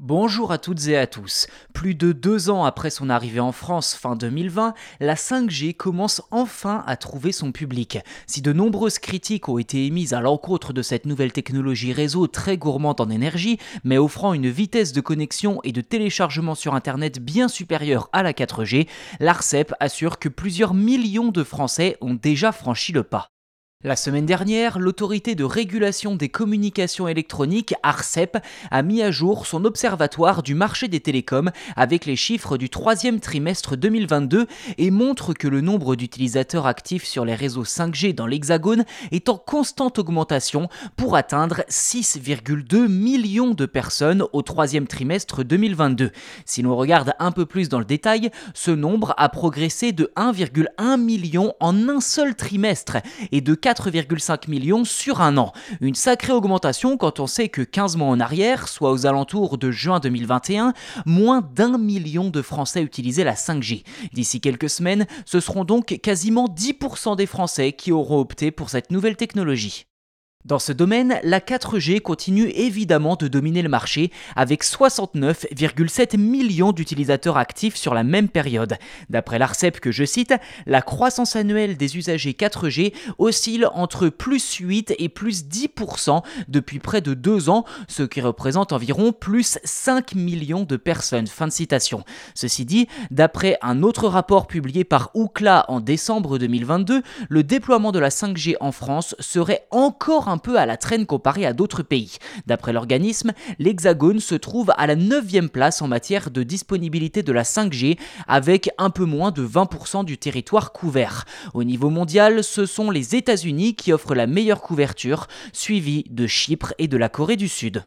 Bonjour à toutes et à tous. Plus de deux ans après son arrivée en France fin 2020, la 5G commence enfin à trouver son public. Si de nombreuses critiques ont été émises à l'encontre de cette nouvelle technologie réseau très gourmande en énergie, mais offrant une vitesse de connexion et de téléchargement sur Internet bien supérieure à la 4G, l'ARCEP assure que plusieurs millions de Français ont déjà franchi le pas. La semaine dernière, l'autorité de régulation des communications électroniques, ARCEP, a mis à jour son observatoire du marché des télécoms avec les chiffres du troisième trimestre 2022 et montre que le nombre d'utilisateurs actifs sur les réseaux 5G dans l'Hexagone est en constante augmentation pour atteindre 6,2 millions de personnes au troisième trimestre 2022. Si l'on regarde un peu plus dans le détail, ce nombre a progressé de 1,1 million en un seul trimestre et de 4 4,5 millions sur un an. Une sacrée augmentation quand on sait que 15 mois en arrière, soit aux alentours de juin 2021, moins d'un million de Français utilisaient la 5G. D'ici quelques semaines, ce seront donc quasiment 10% des Français qui auront opté pour cette nouvelle technologie. Dans ce domaine, la 4G continue évidemment de dominer le marché avec 69,7 millions d'utilisateurs actifs sur la même période. D'après l'ARCEP que je cite, la croissance annuelle des usagers 4G oscille entre plus 8 et plus 10% depuis près de deux ans, ce qui représente environ plus 5 millions de personnes. Fin de citation. Ceci dit, d'après un autre rapport publié par Ookla en décembre 2022, le déploiement de la 5G en France serait encore un un peu à la traîne comparé à d'autres pays. D'après l'organisme, l'Hexagone se trouve à la 9 place en matière de disponibilité de la 5G, avec un peu moins de 20% du territoire couvert. Au niveau mondial, ce sont les États-Unis qui offrent la meilleure couverture, suivis de Chypre et de la Corée du Sud.